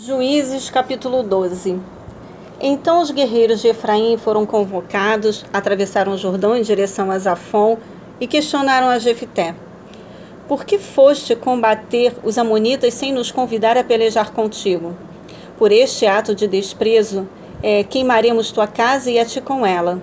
Juízes capítulo 12 Então os guerreiros de Efraim foram convocados, atravessaram o Jordão em direção a Zafon e questionaram a Jefité. Por que foste combater os amonitas sem nos convidar a pelejar contigo? Por este ato de desprezo, é, queimaremos tua casa e a ti com ela.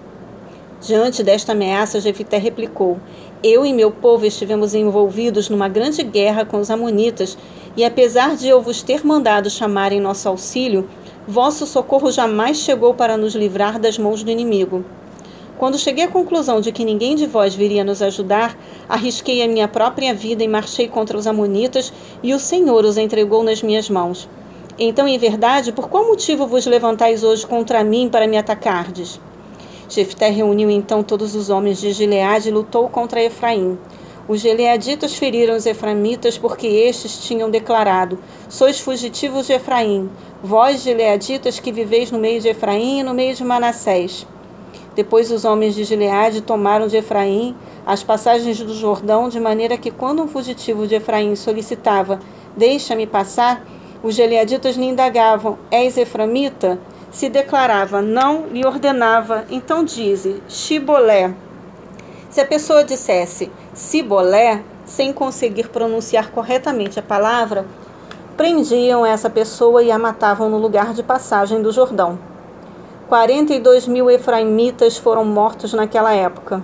Diante desta ameaça, Jefité replicou: Eu e meu povo estivemos envolvidos numa grande guerra com os amonitas e apesar de eu vos ter mandado chamar em nosso auxílio, vosso socorro jamais chegou para nos livrar das mãos do inimigo. Quando cheguei à conclusão de que ninguém de vós viria nos ajudar, arrisquei a minha própria vida e marchei contra os Amonitas, e o Senhor os entregou nas minhas mãos. Então, em verdade, por qual motivo vos levantais hoje contra mim para me atacardes? Jefté reuniu então todos os homens de Gileade e lutou contra Efraim. Os Gileaditas feriram os Eframitas porque estes tinham declarado: Sois fugitivos de Efraim, vós Gileaditas que viveis no meio de Efraim e no meio de Manassés. Depois os homens de Gileade tomaram de Efraim as passagens do Jordão, de maneira que quando um fugitivo de Efraim solicitava: Deixa-me passar, os Gileaditas lhe indagavam: És Eframita? Se declarava não, lhe ordenava: Então dize: Shibolé. Se a pessoa dissesse Cibolé, sem conseguir pronunciar corretamente a palavra, prendiam essa pessoa e a matavam no lugar de passagem do Jordão. 42 mil efraimitas foram mortos naquela época.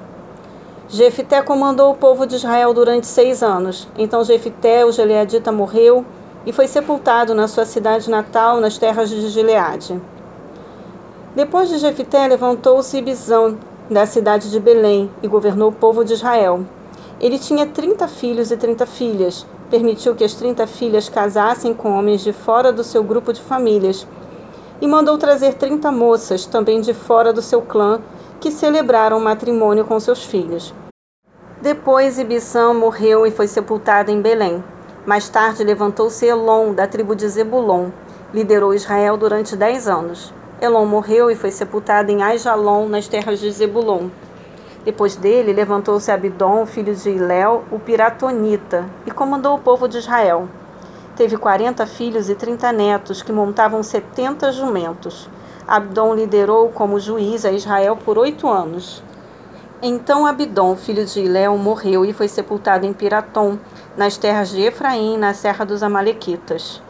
Jefité comandou o povo de Israel durante seis anos. Então Jefité, o Gileadita, morreu e foi sepultado na sua cidade natal, nas terras de Gileade. Depois de Jefité, levantou-se Ibizão, da cidade de Belém, e governou o povo de Israel. Ele tinha 30 filhos e 30 filhas. Permitiu que as 30 filhas casassem com homens de fora do seu grupo de famílias. E mandou trazer 30 moças, também de fora do seu clã, que celebraram matrimônio com seus filhos. Depois Ibissã morreu e foi sepultado em Belém. Mais tarde levantou-se Elon, da tribo de Zebulon. Liderou Israel durante dez anos. Elon morreu e foi sepultado em Aijalon, nas terras de Zebulon. Depois dele, levantou-se Abidom, filho de Iléu, o piratonita, e comandou o povo de Israel. Teve quarenta filhos e trinta netos, que montavam setenta jumentos. Abdom liderou como juiz a Israel por oito anos. Então Abidom, filho de Iléu, morreu e foi sepultado em Piratom, nas terras de Efraim, na serra dos Amalequitas.